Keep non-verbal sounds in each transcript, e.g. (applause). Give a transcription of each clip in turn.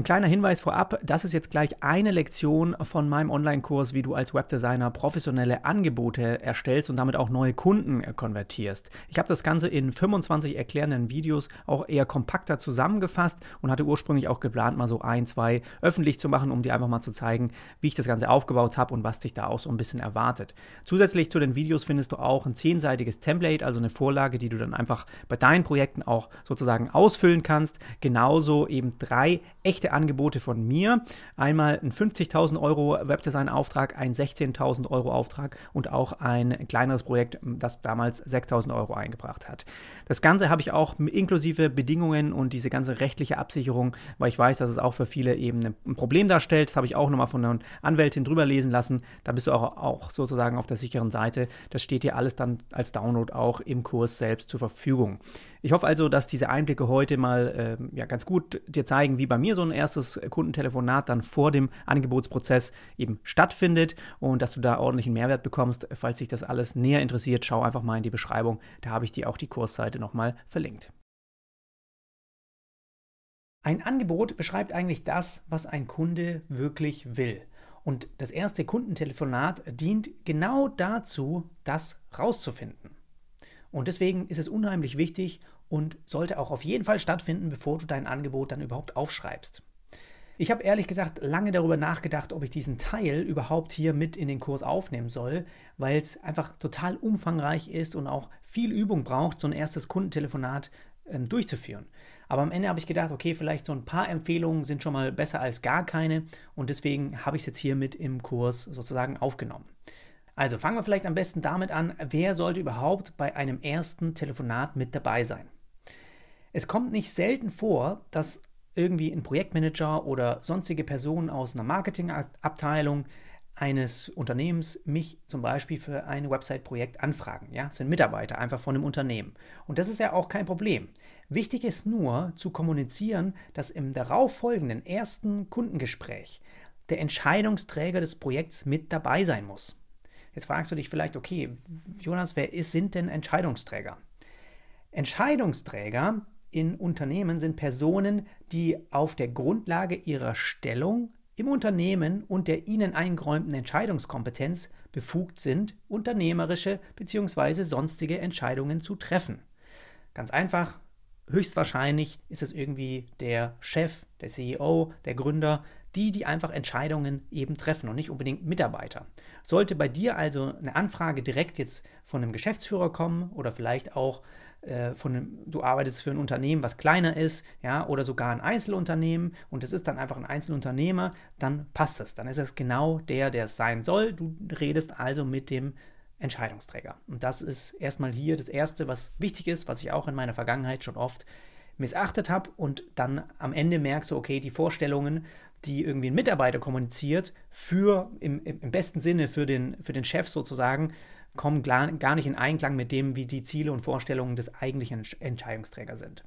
Ein kleiner Hinweis vorab, das ist jetzt gleich eine Lektion von meinem Online-Kurs, wie du als Webdesigner professionelle Angebote erstellst und damit auch neue Kunden konvertierst. Ich habe das Ganze in 25 erklärenden Videos auch eher kompakter zusammengefasst und hatte ursprünglich auch geplant, mal so ein, zwei öffentlich zu machen, um dir einfach mal zu zeigen, wie ich das Ganze aufgebaut habe und was dich da auch so ein bisschen erwartet. Zusätzlich zu den Videos findest du auch ein zehnseitiges Template, also eine Vorlage, die du dann einfach bei deinen Projekten auch sozusagen ausfüllen kannst. Genauso eben drei echte Angebote von mir. Einmal ein 50.000 Euro Webdesign-Auftrag, ein 16.000 Euro Auftrag und auch ein kleineres Projekt, das damals 6.000 Euro eingebracht hat. Das Ganze habe ich auch inklusive Bedingungen und diese ganze rechtliche Absicherung, weil ich weiß, dass es auch für viele eben ein Problem darstellt. Das habe ich auch nochmal von einer Anwältin drüber lesen lassen. Da bist du auch, auch sozusagen auf der sicheren Seite. Das steht dir alles dann als Download auch im Kurs selbst zur Verfügung. Ich hoffe also, dass diese Einblicke heute mal äh, ja, ganz gut dir zeigen, wie bei mir so ein erstes Kundentelefonat dann vor dem Angebotsprozess eben stattfindet und dass du da ordentlichen Mehrwert bekommst. Falls dich das alles näher interessiert, schau einfach mal in die Beschreibung. Da habe ich dir auch die Kursseite nochmal verlinkt. Ein Angebot beschreibt eigentlich das, was ein Kunde wirklich will. Und das erste Kundentelefonat dient genau dazu, das rauszufinden. Und deswegen ist es unheimlich wichtig und sollte auch auf jeden Fall stattfinden, bevor du dein Angebot dann überhaupt aufschreibst. Ich habe ehrlich gesagt lange darüber nachgedacht, ob ich diesen Teil überhaupt hier mit in den Kurs aufnehmen soll, weil es einfach total umfangreich ist und auch viel Übung braucht, so ein erstes Kundentelefonat ähm, durchzuführen. Aber am Ende habe ich gedacht, okay, vielleicht so ein paar Empfehlungen sind schon mal besser als gar keine und deswegen habe ich es jetzt hier mit im Kurs sozusagen aufgenommen. Also fangen wir vielleicht am besten damit an, wer sollte überhaupt bei einem ersten Telefonat mit dabei sein? Es kommt nicht selten vor, dass irgendwie ein Projektmanager oder sonstige Personen aus einer Marketingabteilung eines Unternehmens mich zum Beispiel für ein Website-Projekt anfragen. Ja, das sind Mitarbeiter einfach von einem Unternehmen. Und das ist ja auch kein Problem. Wichtig ist nur zu kommunizieren, dass im darauffolgenden ersten Kundengespräch der Entscheidungsträger des Projekts mit dabei sein muss. Jetzt fragst du dich vielleicht, okay, Jonas, wer ist, sind denn Entscheidungsträger? Entscheidungsträger in Unternehmen sind Personen, die auf der Grundlage ihrer Stellung im Unternehmen und der ihnen eingeräumten Entscheidungskompetenz befugt sind, unternehmerische bzw. sonstige Entscheidungen zu treffen. Ganz einfach, höchstwahrscheinlich ist es irgendwie der Chef, der CEO, der Gründer, die, die einfach Entscheidungen eben treffen und nicht unbedingt Mitarbeiter. Sollte bei dir also eine Anfrage direkt jetzt von einem Geschäftsführer kommen oder vielleicht auch äh, von einem, du arbeitest für ein Unternehmen, was kleiner ist, ja, oder sogar ein Einzelunternehmen und es ist dann einfach ein Einzelunternehmer, dann passt es. Dann ist es genau der, der es sein soll. Du redest also mit dem Entscheidungsträger. Und das ist erstmal hier das Erste, was wichtig ist, was ich auch in meiner Vergangenheit schon oft missachtet habe und dann am Ende merkst du, okay, die Vorstellungen, die irgendwie ein Mitarbeiter kommuniziert, für im, im besten Sinne für den, für den Chef sozusagen, kommen gar nicht in Einklang mit dem, wie die Ziele und Vorstellungen des eigentlichen Entscheidungsträgers sind.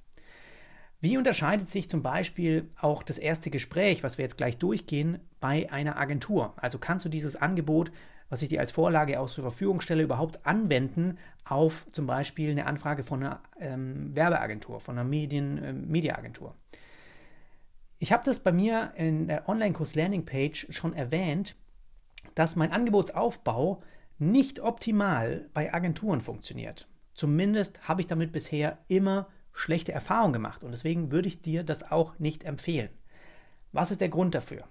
Wie unterscheidet sich zum Beispiel auch das erste Gespräch, was wir jetzt gleich durchgehen, bei einer Agentur? Also kannst du dieses Angebot, was ich dir als Vorlage auch zur Verfügung stelle, überhaupt anwenden auf zum Beispiel eine Anfrage von einer ähm, Werbeagentur, von einer Medien, äh, Mediaagentur? Ich habe das bei mir in der Online-Kurs Landing Page schon erwähnt, dass mein Angebotsaufbau nicht optimal bei Agenturen funktioniert. Zumindest habe ich damit bisher immer schlechte Erfahrungen gemacht und deswegen würde ich dir das auch nicht empfehlen. Was ist der Grund dafür?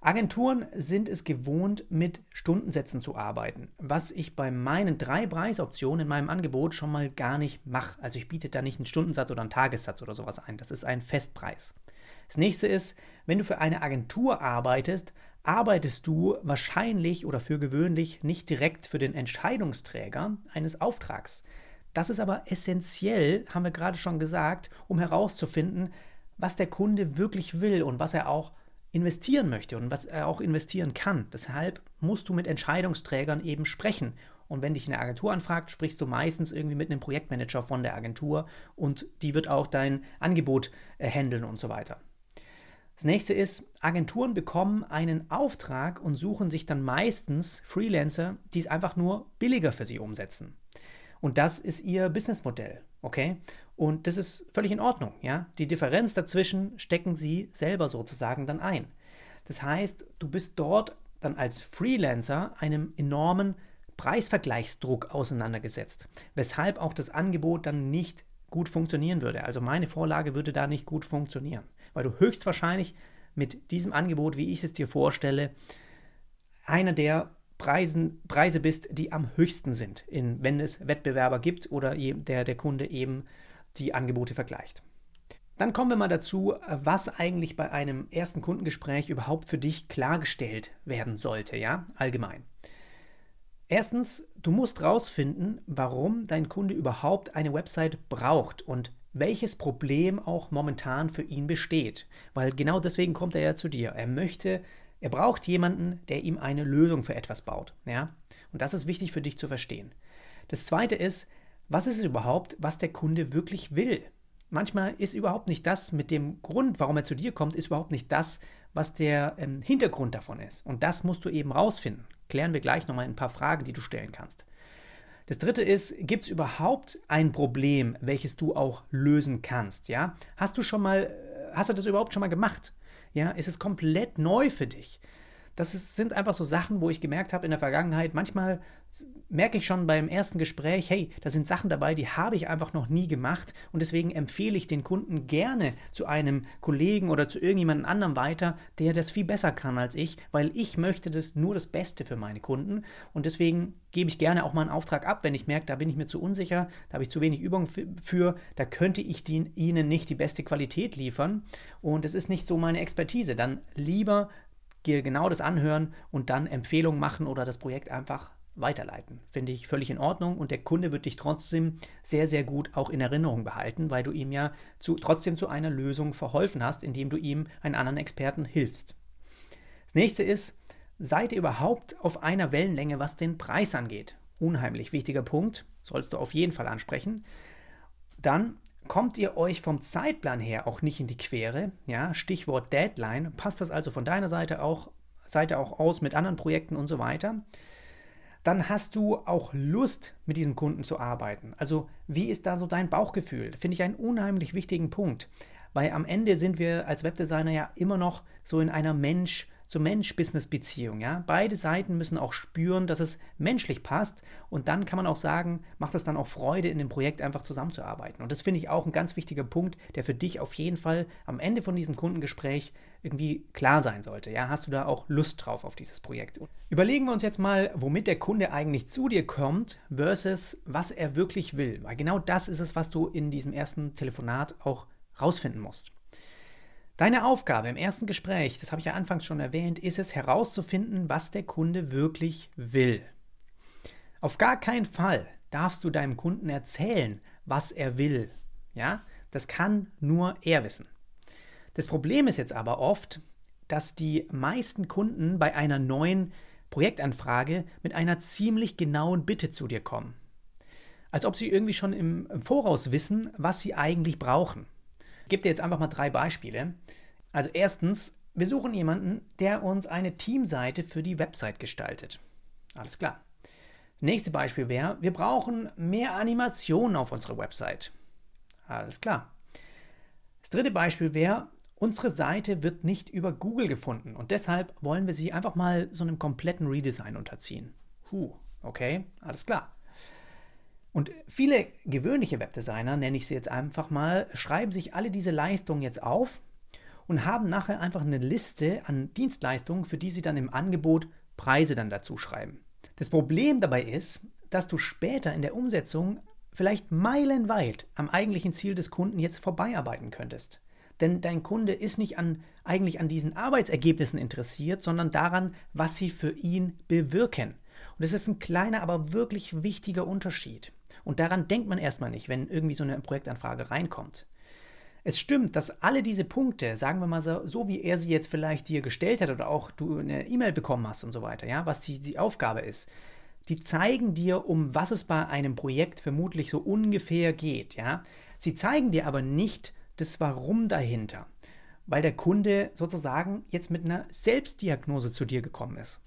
Agenturen sind es gewohnt, mit Stundensätzen zu arbeiten, was ich bei meinen drei Preisoptionen in meinem Angebot schon mal gar nicht mache. Also ich biete da nicht einen Stundensatz oder einen Tagessatz oder sowas ein. Das ist ein Festpreis. Das nächste ist, wenn du für eine Agentur arbeitest, arbeitest du wahrscheinlich oder für gewöhnlich nicht direkt für den Entscheidungsträger eines Auftrags. Das ist aber essentiell, haben wir gerade schon gesagt, um herauszufinden, was der Kunde wirklich will und was er auch investieren möchte und was er auch investieren kann. Deshalb musst du mit Entscheidungsträgern eben sprechen. Und wenn dich eine Agentur anfragt, sprichst du meistens irgendwie mit einem Projektmanager von der Agentur und die wird auch dein Angebot äh, handeln und so weiter. Das nächste ist, Agenturen bekommen einen Auftrag und suchen sich dann meistens Freelancer, die es einfach nur billiger für sie umsetzen. Und das ist ihr Businessmodell. Okay? Und das ist völlig in Ordnung, ja? Die Differenz dazwischen stecken sie selber sozusagen dann ein. Das heißt, du bist dort dann als Freelancer einem enormen Preisvergleichsdruck auseinandergesetzt, weshalb auch das Angebot dann nicht gut funktionieren würde. Also meine Vorlage würde da nicht gut funktionieren, weil du höchstwahrscheinlich mit diesem Angebot, wie ich es dir vorstelle, einer der Preisen, Preise bist, die am höchsten sind, in, wenn es Wettbewerber gibt oder der, der Kunde eben die Angebote vergleicht. Dann kommen wir mal dazu, was eigentlich bei einem ersten Kundengespräch überhaupt für dich klargestellt werden sollte, ja, allgemein. Erstens, du musst rausfinden, warum dein Kunde überhaupt eine Website braucht und welches Problem auch momentan für ihn besteht. Weil genau deswegen kommt er ja zu dir. Er möchte, er braucht jemanden, der ihm eine Lösung für etwas baut. Ja? Und das ist wichtig für dich zu verstehen. Das zweite ist, was ist es überhaupt, was der Kunde wirklich will? Manchmal ist überhaupt nicht das mit dem Grund, warum er zu dir kommt, ist überhaupt nicht das, was der ähm, Hintergrund davon ist. Und das musst du eben rausfinden. Klären wir gleich nochmal ein paar Fragen, die du stellen kannst. Das dritte ist, gibt es überhaupt ein Problem, welches du auch lösen kannst? Ja? Hast du schon mal, äh, hast du das überhaupt schon mal gemacht? Ja, ist es komplett neu für dich? Das ist, sind einfach so Sachen, wo ich gemerkt habe in der Vergangenheit, manchmal merke ich schon beim ersten Gespräch, hey, da sind Sachen dabei, die habe ich einfach noch nie gemacht und deswegen empfehle ich den Kunden gerne zu einem Kollegen oder zu irgendjemand anderem weiter, der das viel besser kann als ich, weil ich möchte das nur das Beste für meine Kunden und deswegen gebe ich gerne auch mal einen Auftrag ab, wenn ich merke, da bin ich mir zu unsicher, da habe ich zu wenig Übung für, da könnte ich die, Ihnen nicht die beste Qualität liefern und es ist nicht so meine Expertise, dann lieber dir genau das anhören und dann Empfehlungen machen oder das Projekt einfach weiterleiten. Finde ich völlig in Ordnung und der Kunde wird dich trotzdem sehr, sehr gut auch in Erinnerung behalten, weil du ihm ja zu, trotzdem zu einer Lösung verholfen hast, indem du ihm einen anderen Experten hilfst. Das nächste ist, seid ihr überhaupt auf einer Wellenlänge, was den Preis angeht? Unheimlich wichtiger Punkt, sollst du auf jeden Fall ansprechen. Dann Kommt ihr euch vom Zeitplan her auch nicht in die Quere, ja, Stichwort Deadline, passt das also von deiner Seite auch, Seite auch aus mit anderen Projekten und so weiter, dann hast du auch Lust, mit diesen Kunden zu arbeiten. Also, wie ist da so dein Bauchgefühl? Finde ich einen unheimlich wichtigen Punkt, weil am Ende sind wir als Webdesigner ja immer noch so in einer Mensch- zur Mensch-Business-Beziehung. Ja? Beide Seiten müssen auch spüren, dass es menschlich passt und dann kann man auch sagen, macht es dann auch Freude, in dem Projekt einfach zusammenzuarbeiten. Und das finde ich auch ein ganz wichtiger Punkt, der für dich auf jeden Fall am Ende von diesem Kundengespräch irgendwie klar sein sollte. Ja? Hast du da auch Lust drauf auf dieses Projekt? Überlegen wir uns jetzt mal, womit der Kunde eigentlich zu dir kommt versus was er wirklich will. Weil genau das ist es, was du in diesem ersten Telefonat auch rausfinden musst. Deine Aufgabe im ersten Gespräch, das habe ich ja anfangs schon erwähnt, ist es herauszufinden, was der Kunde wirklich will. Auf gar keinen Fall darfst du deinem Kunden erzählen, was er will. Ja, das kann nur er wissen. Das Problem ist jetzt aber oft, dass die meisten Kunden bei einer neuen Projektanfrage mit einer ziemlich genauen Bitte zu dir kommen. Als ob sie irgendwie schon im, Voraus wissen, was sie eigentlich brauchen. Gebe dir jetzt einfach mal drei Beispiele. Also erstens, wir suchen jemanden, der uns eine Teamseite für die Website gestaltet. Alles klar. Nächste Beispiel wäre, wir brauchen mehr Animationen auf unserer Website. Alles klar. Das dritte Beispiel wäre, unsere Seite wird nicht über Google gefunden und deshalb wollen wir sie einfach mal so einem kompletten Redesign unterziehen. Huh, okay, alles klar. Und viele gewöhnliche Webdesigner, nenne ich sie jetzt einfach mal, schreiben sich alle diese Leistungen jetzt auf und haben nachher einfach eine Liste an Dienstleistungen, für die sie dann im Angebot Preise dann dazu schreiben. Das Problem dabei ist, dass du später in der Umsetzung vielleicht meilenweit am eigentlichen Ziel des Kunden jetzt vorbeiarbeiten könntest. Denn dein Kunde ist nicht an, eigentlich an diesen Arbeitsergebnissen interessiert, sondern daran, was sie für ihn bewirken. Und das ist ein kleiner, aber wirklich wichtiger Unterschied. Und daran denkt man erstmal nicht, wenn irgendwie so eine Projektanfrage reinkommt. Es stimmt, dass alle diese Punkte, sagen wir mal so, so wie er sie jetzt vielleicht dir gestellt hat oder auch du eine E-Mail bekommen hast und so weiter, ja, was die, die Aufgabe ist, die zeigen dir, um was es bei einem Projekt vermutlich so ungefähr geht, ja. Sie zeigen dir aber nicht das Warum dahinter, weil der Kunde sozusagen jetzt mit einer Selbstdiagnose zu dir gekommen ist.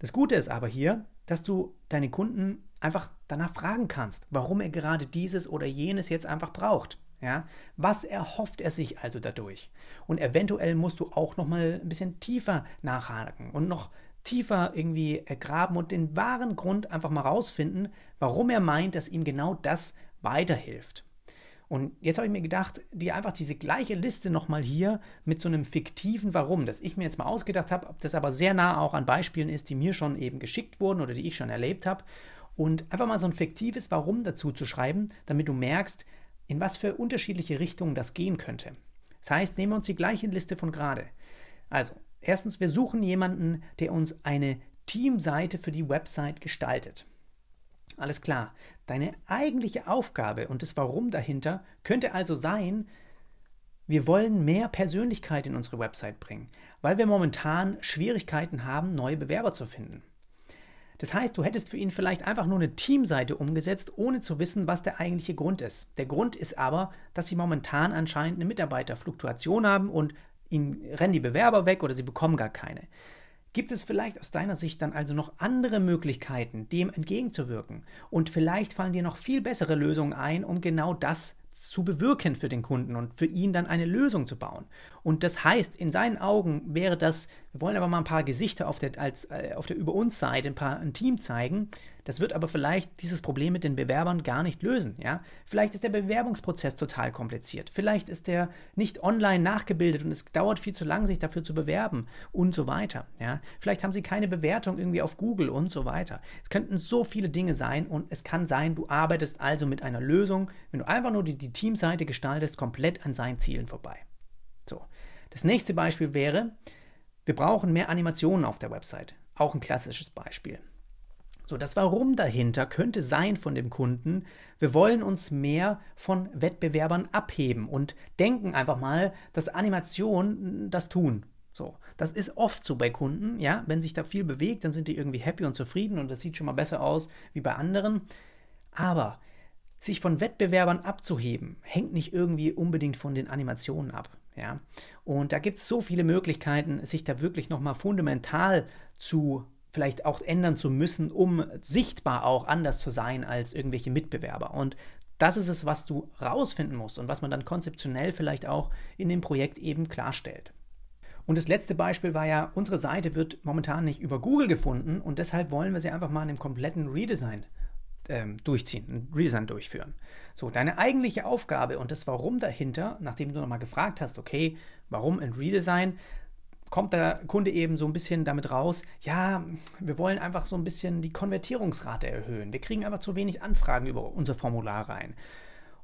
Das Gute ist aber hier, dass du deine Kunden einfach danach fragen kannst, warum er gerade dieses oder jenes jetzt einfach braucht. Ja, was erhofft er sich also dadurch? Und eventuell musst du auch noch mal ein bisschen tiefer nachhaken und noch tiefer irgendwie graben und den wahren Grund einfach mal rausfinden, warum er meint, dass ihm genau das weiterhilft. Und jetzt habe ich mir gedacht, dir einfach diese gleiche Liste nochmal hier mit so einem fiktiven Warum, das ich mir jetzt mal ausgedacht habe, ob das aber sehr nah auch an Beispielen ist, die mir schon eben geschickt wurden oder die ich schon erlebt habe. Und einfach mal so ein fiktives Warum dazu zu schreiben, damit du merkst, in was für unterschiedliche Richtungen das gehen könnte. Das heißt, nehmen wir uns die gleiche Liste von gerade. Also, erstens, wir suchen jemanden, der uns eine Teamseite für die Website gestaltet. Alles klar. Deine eigentliche Aufgabe und das Warum dahinter könnte also sein, wir wollen mehr Persönlichkeit in unsere Website bringen, weil wir momentan Schwierigkeiten haben, neue Bewerber zu finden. Das heißt, du hättest für ihn vielleicht einfach nur eine Teamseite umgesetzt, ohne zu wissen, was der eigentliche Grund ist. Der Grund ist aber, dass sie momentan anscheinend eine Mitarbeiterfluktuation haben und ihnen rennen die Bewerber weg oder sie bekommen gar keine. Gibt es vielleicht aus deiner Sicht dann also noch andere Möglichkeiten, dem entgegenzuwirken? Und vielleicht fallen dir noch viel bessere Lösungen ein, um genau das zu bewirken für den Kunden und für ihn dann eine Lösung zu bauen. Und das heißt, in seinen Augen wäre das, wir wollen aber mal ein paar Gesichter auf der, als, äh, auf der Über uns Seite, ein paar ein Team zeigen, das wird aber vielleicht dieses Problem mit den Bewerbern gar nicht lösen. Ja? Vielleicht ist der Bewerbungsprozess total kompliziert. Vielleicht ist der nicht online nachgebildet und es dauert viel zu lang, sich dafür zu bewerben und so weiter. Ja? Vielleicht haben sie keine Bewertung irgendwie auf Google und so weiter. Es könnten so viele Dinge sein und es kann sein, du arbeitest also mit einer Lösung, wenn du einfach nur die, die Teamseite gestaltest, komplett an seinen Zielen vorbei. So. Das nächste Beispiel wäre, wir brauchen mehr Animationen auf der Website. Auch ein klassisches Beispiel. So, das Warum dahinter könnte sein von dem Kunden, wir wollen uns mehr von Wettbewerbern abheben und denken einfach mal, dass Animationen das tun. So, das ist oft so bei Kunden, ja, wenn sich da viel bewegt, dann sind die irgendwie happy und zufrieden und das sieht schon mal besser aus wie bei anderen. Aber sich von Wettbewerbern abzuheben, hängt nicht irgendwie unbedingt von den Animationen ab. Ja? Und da gibt es so viele Möglichkeiten, sich da wirklich nochmal fundamental zu vielleicht auch ändern zu müssen, um sichtbar auch anders zu sein als irgendwelche Mitbewerber. Und das ist es, was du rausfinden musst und was man dann konzeptionell vielleicht auch in dem Projekt eben klarstellt. Und das letzte Beispiel war ja, unsere Seite wird momentan nicht über Google gefunden und deshalb wollen wir sie einfach mal in einem kompletten Redesign ähm, durchziehen, ein Redesign durchführen. So, deine eigentliche Aufgabe und das Warum dahinter, nachdem du nochmal gefragt hast, okay, warum ein Redesign, kommt der Kunde eben so ein bisschen damit raus, ja, wir wollen einfach so ein bisschen die Konvertierungsrate erhöhen. Wir kriegen einfach zu wenig Anfragen über unser Formular rein.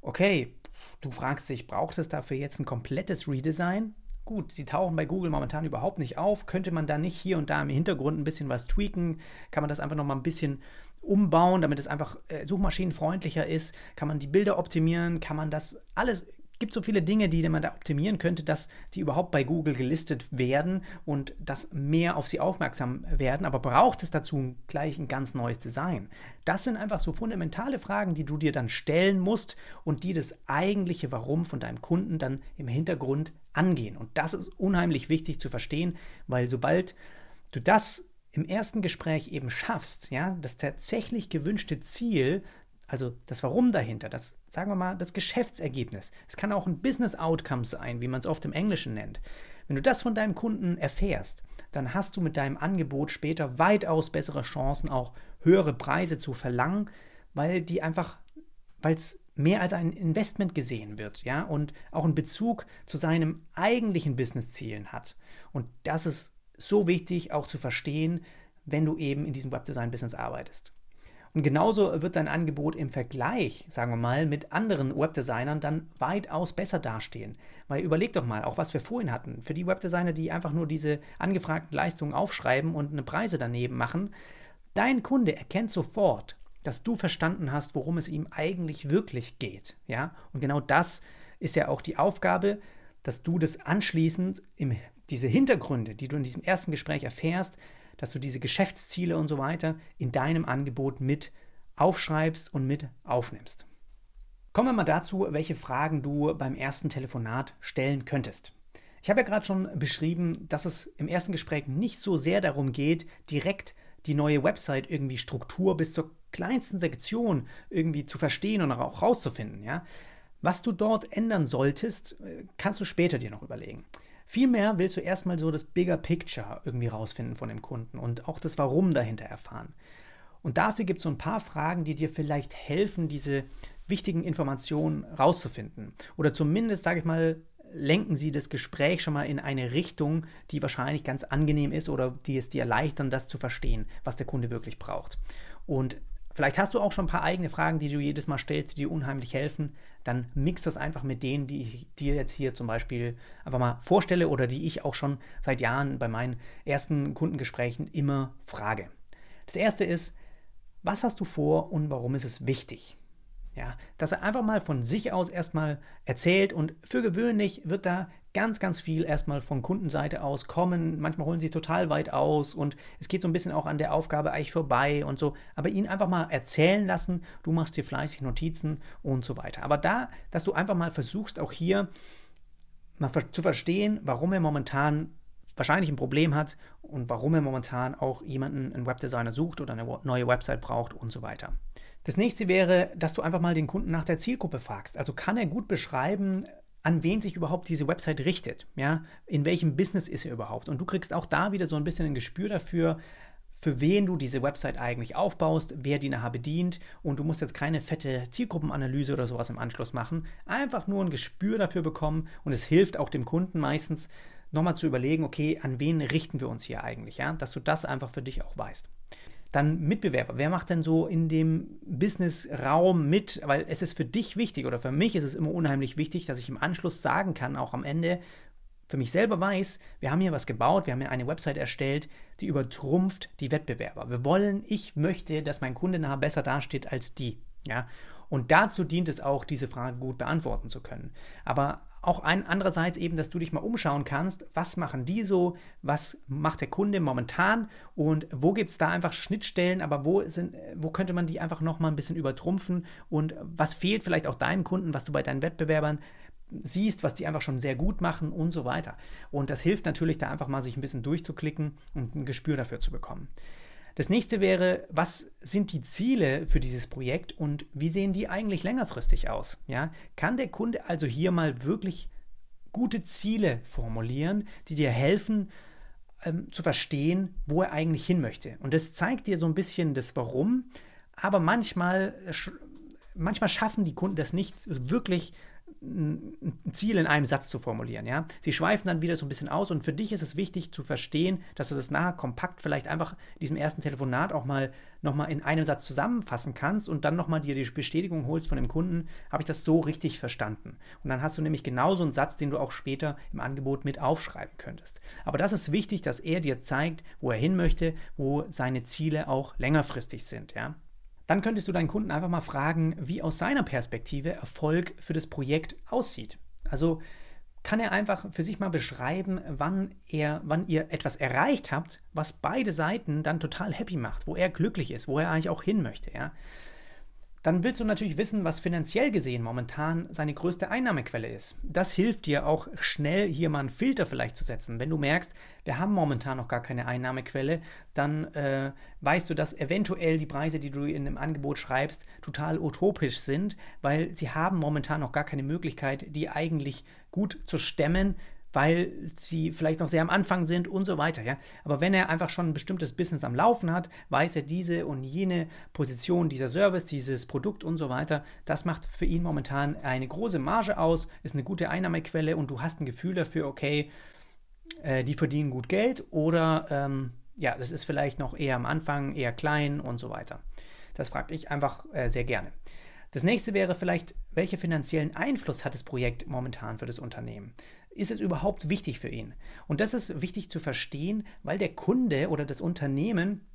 Okay, du fragst dich, braucht es dafür jetzt ein komplettes Redesign? Gut, sie tauchen bei Google momentan überhaupt nicht auf. Könnte man da nicht hier und da im Hintergrund ein bisschen was tweaken? Kann man das einfach nochmal ein bisschen umbauen, damit es einfach äh, suchmaschinenfreundlicher ist? Kann man die Bilder optimieren? Kann man das alles gibt so viele Dinge, die man da optimieren könnte, dass die überhaupt bei Google gelistet werden und dass mehr auf sie aufmerksam werden. Aber braucht es dazu gleich ein ganz neues Design? Das sind einfach so fundamentale Fragen, die du dir dann stellen musst und die das eigentliche Warum von deinem Kunden dann im Hintergrund angehen. Und das ist unheimlich wichtig zu verstehen, weil sobald du das im ersten Gespräch eben schaffst, ja, das tatsächlich gewünschte Ziel also das Warum dahinter, das, sagen wir mal, das Geschäftsergebnis. Es kann auch ein Business Outcome sein, wie man es oft im Englischen nennt. Wenn du das von deinem Kunden erfährst, dann hast du mit deinem Angebot später weitaus bessere Chancen, auch höhere Preise zu verlangen, weil die einfach, weil es mehr als ein Investment gesehen wird, ja, und auch einen Bezug zu seinem eigentlichen Businesszielen hat. Und das ist so wichtig auch zu verstehen, wenn du eben in diesem Webdesign-Business arbeitest. Und genauso wird dein Angebot im Vergleich, sagen wir mal, mit anderen Webdesignern dann weitaus besser dastehen. Weil überleg doch mal, auch was wir vorhin hatten, für die Webdesigner, die einfach nur diese angefragten Leistungen aufschreiben und eine Preise daneben machen, dein Kunde erkennt sofort, dass du verstanden hast, worum es ihm eigentlich wirklich geht. Ja? Und genau das ist ja auch die Aufgabe, dass du das anschließend, im, diese Hintergründe, die du in diesem ersten Gespräch erfährst, dass du diese Geschäftsziele und so weiter in deinem Angebot mit aufschreibst und mit aufnimmst. Kommen wir mal dazu, welche Fragen du beim ersten Telefonat stellen könntest. Ich habe ja gerade schon beschrieben, dass es im ersten Gespräch nicht so sehr darum geht, direkt die neue Website irgendwie Struktur bis zur kleinsten Sektion irgendwie zu verstehen und auch rauszufinden. Ja? Was du dort ändern solltest, äh, kannst du später dir noch überlegen. Vielmehr willst du erstmal so das Bigger Picture irgendwie rausfinden von dem Kunden und auch das Warum dahinter erfahren. Und dafür gibt es so ein paar Fragen, die dir vielleicht helfen, diese wichtigen Informationen rauszufinden. Oder zumindest, sage ich mal, lenken sie das Gespräch schon mal in eine Richtung, die wahrscheinlich ganz angenehm ist oder die es dir erleichtern, das zu verstehen, was der Kunde wirklich braucht. Und vielleicht hast du auch schon ein paar eigene Fragen, die du jedes Mal stellst, die dir unheimlich helfen. Dann mix das einfach mit denen, die ich dir jetzt hier zum Beispiel einfach mal vorstelle oder die ich auch schon seit Jahren bei meinen ersten Kundengesprächen immer frage. Das erste ist, was hast du vor und warum ist es wichtig? Ja, dass er einfach mal von sich aus erstmal erzählt und für gewöhnlich wird da ganz, ganz viel erstmal von Kundenseite aus kommen. Manchmal holen sie total weit aus und es geht so ein bisschen auch an der Aufgabe eigentlich vorbei und so. Aber ihn einfach mal erzählen lassen, du machst dir fleißig Notizen und so weiter. Aber da, dass du einfach mal versuchst, auch hier mal zu verstehen, warum er momentan wahrscheinlich ein Problem hat und warum er momentan auch jemanden, einen Webdesigner sucht oder eine neue Website braucht und so weiter. Das nächste wäre, dass du einfach mal den Kunden nach der Zielgruppe fragst. Also kann er gut beschreiben, an wen sich überhaupt diese Website richtet, ja, in welchem Business ist er überhaupt. Und du kriegst auch da wieder so ein bisschen ein Gespür dafür, für wen du diese Website eigentlich aufbaust, wer die nachher bedient. Und du musst jetzt keine fette Zielgruppenanalyse oder sowas im Anschluss machen. Einfach nur ein Gespür dafür bekommen und es hilft auch dem Kunden meistens nochmal zu überlegen, okay, an wen richten wir uns hier eigentlich, ja, dass du das einfach für dich auch weißt. Dann Mitbewerber. Wer macht denn so in dem Business-Raum mit? Weil es ist für dich wichtig oder für mich ist es immer unheimlich wichtig, dass ich im Anschluss sagen kann, auch am Ende, für mich selber weiß, wir haben hier was gebaut, wir haben hier eine Website erstellt, die übertrumpft die Wettbewerber. Wir wollen, ich möchte, dass mein Kunde nachher besser dasteht als die. Ja? Und dazu dient es auch, diese Frage gut beantworten zu können. Aber auch ein, andererseits eben, dass du dich mal umschauen kannst, was machen die so, was macht der Kunde momentan und wo gibt es da einfach Schnittstellen, aber wo, sind, wo könnte man die einfach nochmal ein bisschen übertrumpfen und was fehlt vielleicht auch deinem Kunden, was du bei deinen Wettbewerbern siehst, was die einfach schon sehr gut machen und so weiter. Und das hilft natürlich da einfach mal sich ein bisschen durchzuklicken und ein Gespür dafür zu bekommen. Das nächste wäre, was sind die Ziele für dieses Projekt und wie sehen die eigentlich längerfristig aus? Ja? Kann der Kunde also hier mal wirklich gute Ziele formulieren, die dir helfen, ähm, zu verstehen, wo er eigentlich hin möchte? Und das zeigt dir so ein bisschen das Warum, aber manchmal, manchmal schaffen die Kunden das nicht wirklich ein Ziel in einem Satz zu formulieren. Ja? Sie schweifen dann wieder so ein bisschen aus und für dich ist es wichtig zu verstehen, dass du das nachher kompakt vielleicht einfach in diesem ersten Telefonat auch mal nochmal in einem Satz zusammenfassen kannst und dann nochmal dir die Bestätigung holst von dem Kunden, habe ich das so richtig verstanden. Und dann hast du nämlich genauso einen Satz, den du auch später im Angebot mit aufschreiben könntest. Aber das ist wichtig, dass er dir zeigt, wo er hin möchte, wo seine Ziele auch längerfristig sind. Ja? Dann könntest du deinen Kunden einfach mal fragen, wie aus seiner Perspektive Erfolg für das Projekt aussieht. Also kann er einfach für sich mal beschreiben, wann er, wann ihr etwas erreicht habt, was beide Seiten dann total happy macht, wo er glücklich ist, wo er eigentlich auch hin möchte, ja dann willst du natürlich wissen, was finanziell gesehen momentan seine größte Einnahmequelle ist. Das hilft dir auch schnell hier mal einen Filter vielleicht zu setzen. Wenn du merkst, wir haben momentan noch gar keine Einnahmequelle, dann äh, weißt du, dass eventuell die Preise, die du in dem Angebot schreibst, total utopisch sind, weil sie haben momentan noch gar keine Möglichkeit, die eigentlich gut zu stemmen, weil sie vielleicht noch sehr am Anfang sind und so weiter. Ja? Aber wenn er einfach schon ein bestimmtes Business am Laufen hat, weiß er diese und jene Position, dieser Service, dieses Produkt und so weiter, das macht für ihn momentan eine große Marge aus, ist eine gute Einnahmequelle und du hast ein Gefühl dafür, okay, äh, die verdienen gut Geld oder ähm, ja, das ist vielleicht noch eher am Anfang, eher klein und so weiter. Das frage ich einfach äh, sehr gerne. Das nächste wäre vielleicht, welchen finanziellen Einfluss hat das Projekt momentan für das Unternehmen? Ist es überhaupt wichtig für ihn? Und das ist wichtig zu verstehen, weil der Kunde oder das Unternehmen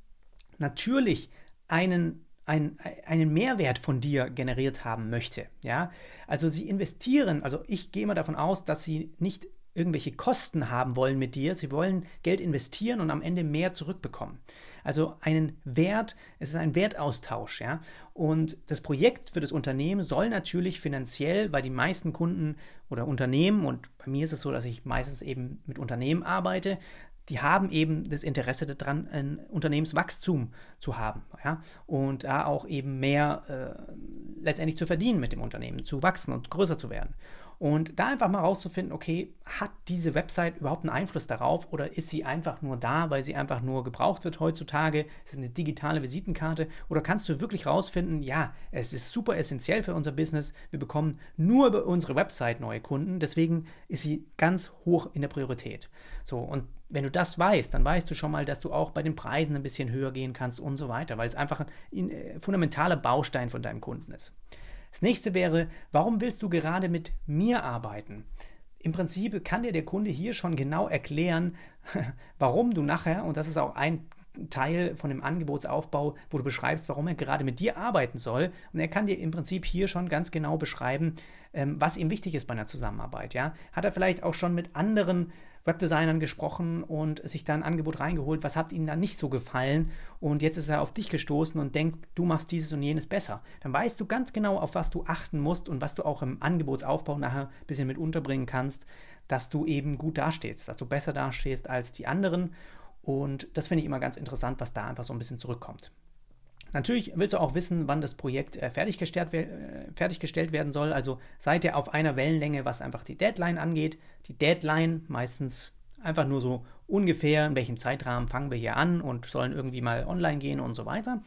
natürlich einen einen, einen Mehrwert von dir generiert haben möchte. Ja? Also sie investieren, also ich gehe mal davon aus, dass sie nicht irgendwelche Kosten haben wollen mit dir, sie wollen Geld investieren und am Ende mehr zurückbekommen. Also einen Wert, es ist ein Wertaustausch, ja. Und das Projekt für das Unternehmen soll natürlich finanziell, weil die meisten Kunden oder Unternehmen, und bei mir ist es so, dass ich meistens eben mit Unternehmen arbeite, die haben eben das Interesse daran, ein Unternehmenswachstum zu haben. Ja? Und da auch eben mehr äh, letztendlich zu verdienen mit dem Unternehmen, zu wachsen und größer zu werden. Und da einfach mal rauszufinden, okay, hat diese Website überhaupt einen Einfluss darauf oder ist sie einfach nur da, weil sie einfach nur gebraucht wird heutzutage? Ist es eine digitale Visitenkarte? Oder kannst du wirklich rausfinden, ja, es ist super essentiell für unser Business. Wir bekommen nur über unsere Website neue Kunden. Deswegen ist sie ganz hoch in der Priorität. So, und wenn du das weißt, dann weißt du schon mal, dass du auch bei den Preisen ein bisschen höher gehen kannst und so weiter, weil es einfach ein äh, fundamentaler Baustein von deinem Kunden ist. Das nächste wäre, warum willst du gerade mit mir arbeiten? Im Prinzip kann dir der Kunde hier schon genau erklären, (laughs) warum du nachher, und das ist auch ein Teil von dem Angebotsaufbau, wo du beschreibst, warum er gerade mit dir arbeiten soll. Und er kann dir im Prinzip hier schon ganz genau beschreiben, ähm, was ihm wichtig ist bei einer Zusammenarbeit. Ja? Hat er vielleicht auch schon mit anderen Webdesignern gesprochen und sich da ein Angebot reingeholt, was hat ihnen da nicht so gefallen und jetzt ist er auf dich gestoßen und denkt, du machst dieses und jenes besser. Dann weißt du ganz genau, auf was du achten musst und was du auch im Angebotsaufbau nachher ein bisschen mit unterbringen kannst, dass du eben gut dastehst, dass du besser dastehst als die anderen und das finde ich immer ganz interessant, was da einfach so ein bisschen zurückkommt. Natürlich willst du auch wissen, wann das Projekt äh, fertiggestellt, äh, fertiggestellt werden soll. Also seid ihr auf einer Wellenlänge, was einfach die Deadline angeht. Die Deadline meistens einfach nur so ungefähr, in welchem Zeitrahmen fangen wir hier an und sollen irgendwie mal online gehen und so weiter.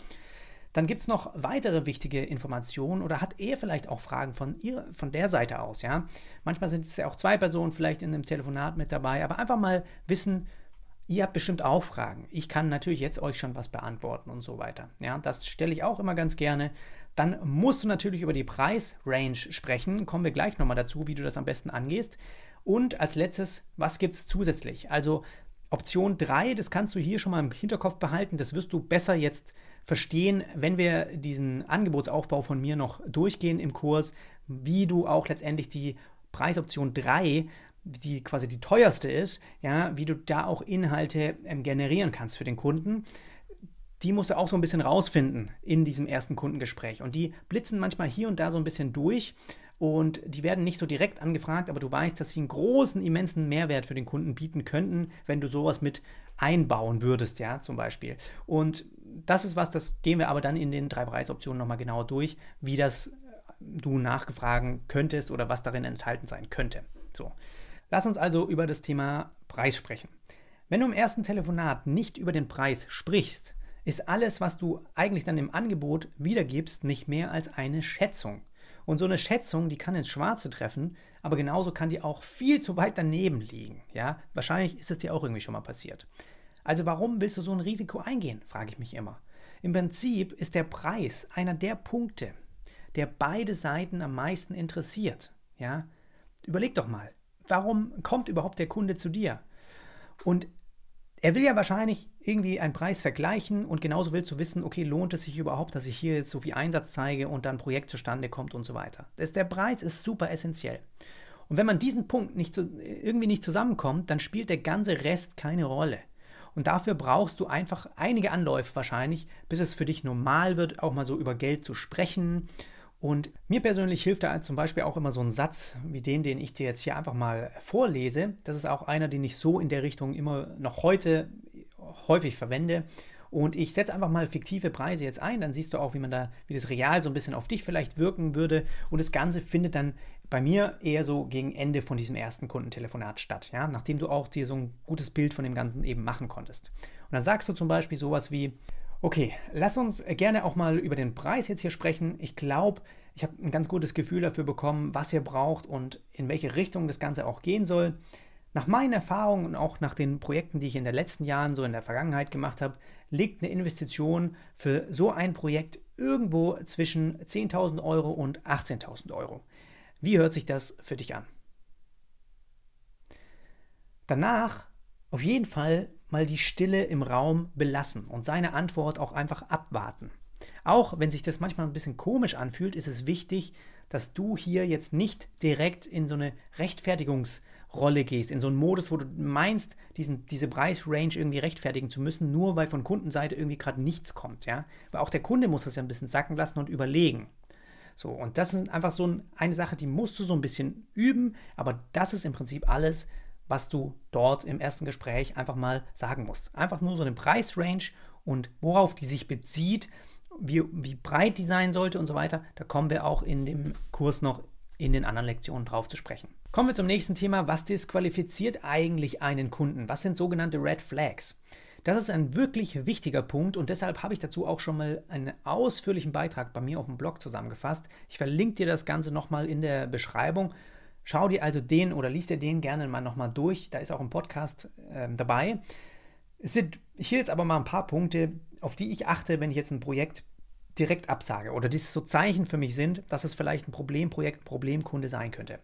Dann gibt es noch weitere wichtige Informationen oder hat er vielleicht auch Fragen von, ihr, von der Seite aus, ja? Manchmal sind es ja auch zwei Personen vielleicht in einem Telefonat mit dabei, aber einfach mal wissen, Ihr habt bestimmt auch Fragen. Ich kann natürlich jetzt euch schon was beantworten und so weiter. Ja, das stelle ich auch immer ganz gerne. Dann musst du natürlich über die Preisrange sprechen. Kommen wir gleich nochmal dazu, wie du das am besten angehst. Und als letztes, was gibt es zusätzlich? Also Option 3, das kannst du hier schon mal im Hinterkopf behalten. Das wirst du besser jetzt verstehen, wenn wir diesen Angebotsaufbau von mir noch durchgehen im Kurs, wie du auch letztendlich die Preisoption 3 die quasi die teuerste ist, ja, wie du da auch Inhalte ähm, generieren kannst für den Kunden. Die musst du auch so ein bisschen rausfinden in diesem ersten Kundengespräch. Und die blitzen manchmal hier und da so ein bisschen durch und die werden nicht so direkt angefragt, aber du weißt, dass sie einen großen, immensen Mehrwert für den Kunden bieten könnten, wenn du sowas mit einbauen würdest, ja, zum Beispiel. Und das ist was, das gehen wir aber dann in den drei Preisoptionen nochmal genauer durch, wie das äh, du nachgefragen könntest oder was darin enthalten sein könnte. So. Lass uns also über das Thema Preis sprechen. Wenn du im ersten Telefonat nicht über den Preis sprichst, ist alles, was du eigentlich dann im Angebot wiedergibst, nicht mehr als eine Schätzung. Und so eine Schätzung, die kann ins Schwarze treffen, aber genauso kann die auch viel zu weit daneben liegen. Ja, wahrscheinlich ist es dir auch irgendwie schon mal passiert. Also warum willst du so ein Risiko eingehen, frage ich mich immer. Im Prinzip ist der Preis einer der Punkte, der beide Seiten am meisten interessiert. Ja, überleg doch mal, warum kommt überhaupt der Kunde zu dir? Und er will ja wahrscheinlich irgendwie einen Preis vergleichen und genauso willst du wissen, okay, lohnt es sich überhaupt, dass ich hier jetzt so viel Einsatz zeige und dann ein Projekt zustande kommt und so weiter. Das, der Preis ist super essentiell. Und wenn man diesen Punkt nicht zu, irgendwie nicht zusammenkommt, dann spielt der ganze Rest keine Rolle. Und dafür brauchst du einfach einige Anläufe wahrscheinlich, bis es für dich normal wird, auch mal so über Geld zu sprechen und mir persönlich hilft da zum Beispiel auch immer so ein Satz wie den, den ich dir jetzt hier einfach mal vorlese. Das ist auch einer, den ich so in der Richtung immer noch heute häufig verwende. Und ich setze einfach mal fiktive Preise jetzt ein, dann siehst du auch, wie man da, wie das real so ein bisschen auf dich vielleicht wirken würde. Und das Ganze findet dann bei mir eher so gegen Ende von diesem ersten Kundentelefonat statt, ja, nachdem du auch dir so ein gutes Bild von dem Ganzen eben machen konntest. Und dann sagst du zum Beispiel sowas wie, Okay, lass uns gerne auch mal über den Preis jetzt hier sprechen. Ich glaube, ich habe ein ganz gutes Gefühl dafür bekommen, was ihr braucht und in welche Richtung das Ganze auch gehen soll. Nach meinen Erfahrungen und auch nach den Projekten, die ich in den letzten Jahren so in der Vergangenheit gemacht habe, liegt eine Investition für so ein Projekt irgendwo zwischen 10.000 Euro und 18.000 Euro. Wie hört sich das für dich an? Danach auf jeden Fall mal die Stille im Raum belassen und seine Antwort auch einfach abwarten. Auch wenn sich das manchmal ein bisschen komisch anfühlt, ist es wichtig, dass du hier jetzt nicht direkt in so eine Rechtfertigungsrolle gehst, in so einen Modus, wo du meinst, diesen, diese Preisrange irgendwie rechtfertigen zu müssen, nur weil von Kundenseite irgendwie gerade nichts kommt, ja. Weil auch der Kunde muss das ja ein bisschen sacken lassen und überlegen. So, und das ist einfach so eine Sache, die musst du so ein bisschen üben, aber das ist im Prinzip alles, was du dort im ersten Gespräch einfach mal sagen musst. Einfach nur so eine Preisrange und worauf die sich bezieht, wie, wie breit die sein sollte und so weiter. Da kommen wir auch in dem Kurs noch in den anderen Lektionen drauf zu sprechen. Kommen wir zum nächsten Thema. Was disqualifiziert eigentlich einen Kunden? Was sind sogenannte Red Flags? Das ist ein wirklich wichtiger Punkt und deshalb habe ich dazu auch schon mal einen ausführlichen Beitrag bei mir auf dem Blog zusammengefasst. Ich verlinke dir das Ganze nochmal in der Beschreibung. Schau dir also den oder liest dir den gerne mal nochmal durch. Da ist auch ein Podcast äh, dabei. Es sind hier jetzt aber mal ein paar Punkte, auf die ich achte, wenn ich jetzt ein Projekt direkt absage oder die so Zeichen für mich sind, dass es vielleicht ein Problemprojekt, Problemkunde sein könnte.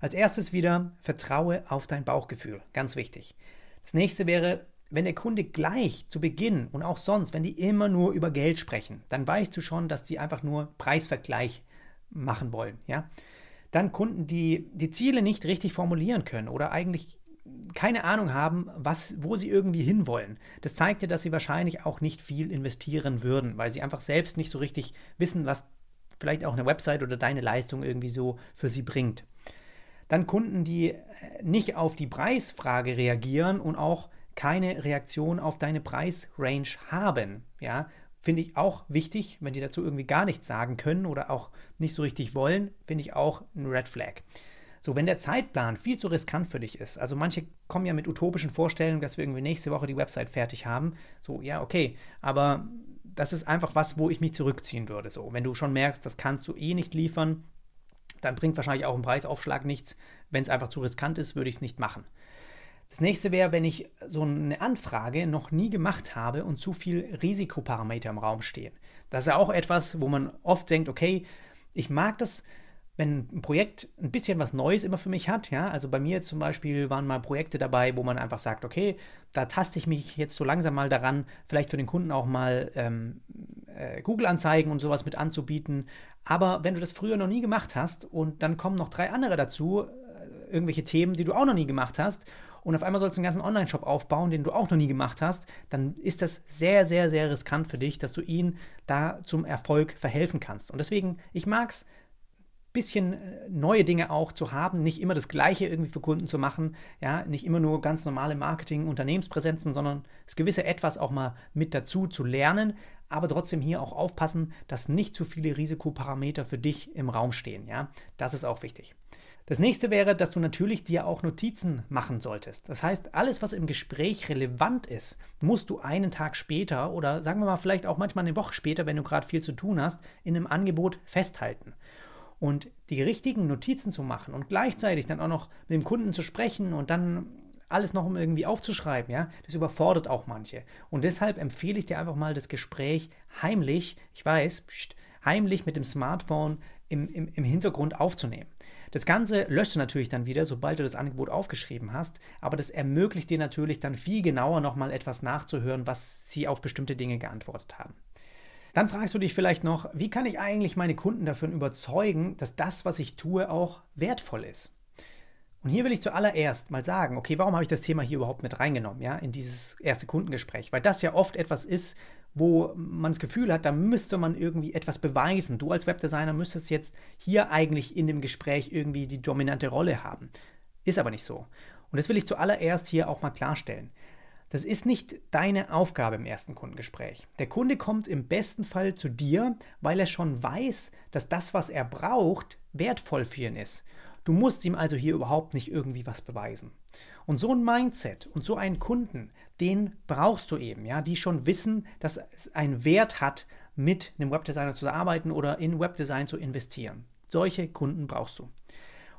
Als erstes wieder, vertraue auf dein Bauchgefühl. Ganz wichtig. Das nächste wäre, wenn der Kunde gleich zu Beginn und auch sonst, wenn die immer nur über Geld sprechen, dann weißt du schon, dass die einfach nur Preisvergleich machen wollen. Ja? Dann Kunden, die die Ziele nicht richtig formulieren können oder eigentlich keine Ahnung haben, was, wo sie irgendwie hinwollen. Das zeigt ja, dass sie wahrscheinlich auch nicht viel investieren würden, weil sie einfach selbst nicht so richtig wissen, was vielleicht auch eine Website oder deine Leistung irgendwie so für sie bringt. Dann Kunden, die nicht auf die Preisfrage reagieren und auch keine Reaktion auf deine Preisrange haben. Ja, finde ich auch wichtig, wenn die dazu irgendwie gar nichts sagen können oder auch nicht so richtig wollen, finde ich auch ein Red Flag. So, wenn der Zeitplan viel zu riskant für dich ist, also manche kommen ja mit utopischen Vorstellungen, dass wir irgendwie nächste Woche die Website fertig haben. So, ja, okay, aber das ist einfach was, wo ich mich zurückziehen würde. So, wenn du schon merkst, das kannst du eh nicht liefern, dann bringt wahrscheinlich auch ein Preisaufschlag nichts. Wenn es einfach zu riskant ist, würde ich es nicht machen. Das nächste wäre, wenn ich so eine Anfrage noch nie gemacht habe und zu viel Risikoparameter im Raum stehen. Das ist ja auch etwas, wo man oft denkt, okay, ich mag das wenn ein Projekt ein bisschen was Neues immer für mich hat, ja, also bei mir zum Beispiel waren mal Projekte dabei, wo man einfach sagt, okay, da taste ich mich jetzt so langsam mal daran, vielleicht für den Kunden auch mal ähm, äh, Google-Anzeigen und sowas mit anzubieten. Aber wenn du das früher noch nie gemacht hast und dann kommen noch drei andere dazu, äh, irgendwelche Themen, die du auch noch nie gemacht hast, und auf einmal sollst du einen ganzen Online-Shop aufbauen, den du auch noch nie gemacht hast, dann ist das sehr, sehr, sehr riskant für dich, dass du ihnen da zum Erfolg verhelfen kannst. Und deswegen, ich mag es, bisschen äh, neue Dinge auch zu haben, nicht immer das Gleiche irgendwie für Kunden zu machen, ja, nicht immer nur ganz normale Marketing, Unternehmenspräsenzen, sondern das gewisse Etwas auch mal mit dazu zu lernen, aber trotzdem hier auch aufpassen, dass nicht zu viele Risikoparameter für dich im Raum stehen, ja, das ist auch wichtig. Das nächste wäre, dass du natürlich dir auch Notizen machen solltest. Das heißt, alles, was im Gespräch relevant ist, musst du einen Tag später oder sagen wir mal vielleicht auch manchmal eine Woche später, wenn du gerade viel zu tun hast, in einem Angebot festhalten. Und die richtigen Notizen zu machen und gleichzeitig dann auch noch mit dem Kunden zu sprechen und dann alles noch irgendwie aufzuschreiben, ja, das überfordert auch manche. Und deshalb empfehle ich dir einfach mal das Gespräch heimlich, ich weiß, heimlich mit dem Smartphone im, im, im Hintergrund aufzunehmen. Das Ganze löscht du natürlich dann wieder, sobald du das Angebot aufgeschrieben hast, aber das ermöglicht dir natürlich dann viel genauer nochmal etwas nachzuhören, was sie auf bestimmte Dinge geantwortet haben. Dann fragst du dich vielleicht noch, wie kann ich eigentlich meine Kunden davon überzeugen, dass das, was ich tue, auch wertvoll ist? Und hier will ich zuallererst mal sagen, okay, warum habe ich das Thema hier überhaupt mit reingenommen, ja, in dieses erste Kundengespräch? Weil das ja oft etwas ist, wo man das Gefühl hat, da müsste man irgendwie etwas beweisen. Du als Webdesigner müsstest jetzt hier eigentlich in dem Gespräch irgendwie die dominante Rolle haben. Ist aber nicht so. Und das will ich zuallererst hier auch mal klarstellen. Das ist nicht deine Aufgabe im ersten Kundengespräch. Der Kunde kommt im besten Fall zu dir, weil er schon weiß, dass das, was er braucht, wertvoll für ihn ist. Du musst ihm also hier überhaupt nicht irgendwie was beweisen. Und so ein Mindset und so einen Kunden, den brauchst du eben, ja, die schon wissen, dass es einen Wert hat, mit einem Webdesigner zu arbeiten oder in Webdesign zu investieren. Solche Kunden brauchst du.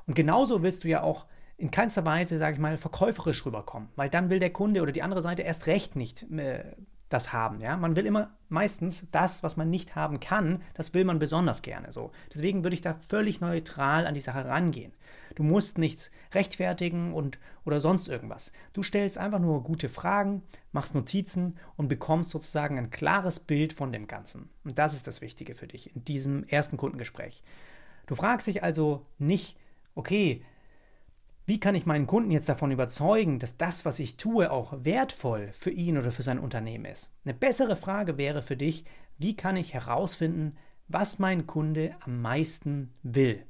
Und genauso willst du ja auch in keinster Weise, sage ich mal, verkäuferisch rüberkommen, weil dann will der Kunde oder die andere Seite erst recht nicht äh, das haben. Ja? Man will immer meistens das, was man nicht haben kann, das will man besonders gerne so. Deswegen würde ich da völlig neutral an die Sache rangehen. Du musst nichts rechtfertigen und oder sonst irgendwas. Du stellst einfach nur gute Fragen, machst Notizen und bekommst sozusagen ein klares Bild von dem Ganzen. Und das ist das Wichtige für dich in diesem ersten Kundengespräch. Du fragst dich also nicht, okay, wie kann ich meinen Kunden jetzt davon überzeugen, dass das, was ich tue, auch wertvoll für ihn oder für sein Unternehmen ist? Eine bessere Frage wäre für dich, wie kann ich herausfinden, was mein Kunde am meisten will?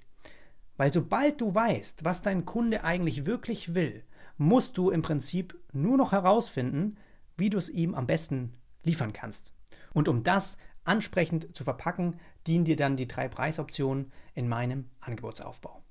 Weil sobald du weißt, was dein Kunde eigentlich wirklich will, musst du im Prinzip nur noch herausfinden, wie du es ihm am besten liefern kannst. Und um das ansprechend zu verpacken, dienen dir dann die drei Preisoptionen in meinem Angebotsaufbau.